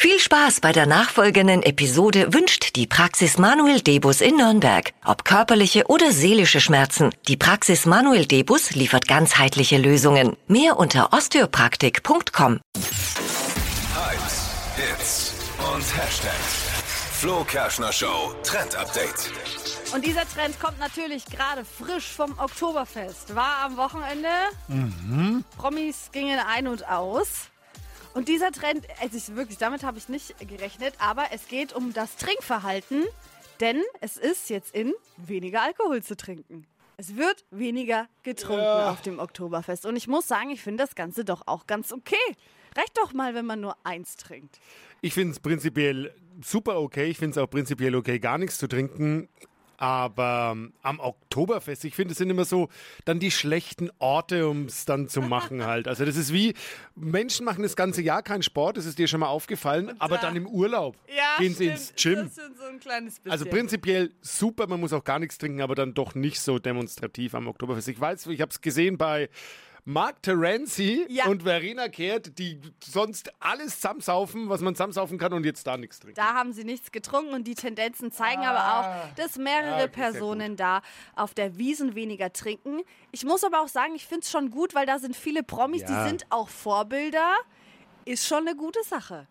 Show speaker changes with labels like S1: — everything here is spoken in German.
S1: Viel Spaß bei der nachfolgenden Episode wünscht die Praxis Manuel Debus in Nürnberg. Ob körperliche oder seelische Schmerzen, die Praxis Manuel Debus liefert ganzheitliche Lösungen. Mehr unter osteopraktik.com.
S2: Hypes, Hits und Hashtags. Flo Kerschner Show Trend Update.
S3: Und dieser Trend kommt natürlich gerade frisch vom Oktoberfest. War am Wochenende. Promis gingen ein und aus. Und dieser Trend, also ich, wirklich, damit habe ich nicht gerechnet, aber es geht um das Trinkverhalten, denn es ist jetzt in, weniger Alkohol zu trinken. Es wird weniger getrunken auf dem Oktoberfest. Und ich muss sagen, ich finde das Ganze doch auch ganz okay. Reicht doch mal, wenn man nur eins trinkt.
S4: Ich finde es prinzipiell super okay. Ich finde es auch prinzipiell okay, gar nichts zu trinken. Aber ähm, am Oktoberfest, ich finde, es sind immer so dann die schlechten Orte, um es dann zu machen halt. Also das ist wie, Menschen machen das ganze Jahr keinen Sport, das ist dir schon mal aufgefallen, aber
S3: da-
S4: dann im Urlaub gehen sie ins Gym.
S3: So ein kleines bisschen.
S4: Also prinzipiell super, man muss auch gar nichts trinken, aber dann doch nicht so demonstrativ am Oktoberfest. Ich weiß, ich habe es gesehen bei Mark Terenzi
S3: Ja.
S4: und Verena Kehrt, die sonst alles zusammensaufen, was man zusammensaufen kann und jetzt da nichts trinken.
S3: Da haben sie nichts getrunken und die Tendenzen zeigen aber auch, dass mehrere
S4: Ah,
S3: Personen da auf der Wiesen weniger trinken. Ich muss aber auch sagen, ich finde es schon gut, weil da sind viele Promis,
S4: Ja.
S3: die sind auch Vorbilder. Ist schon eine gute Sache.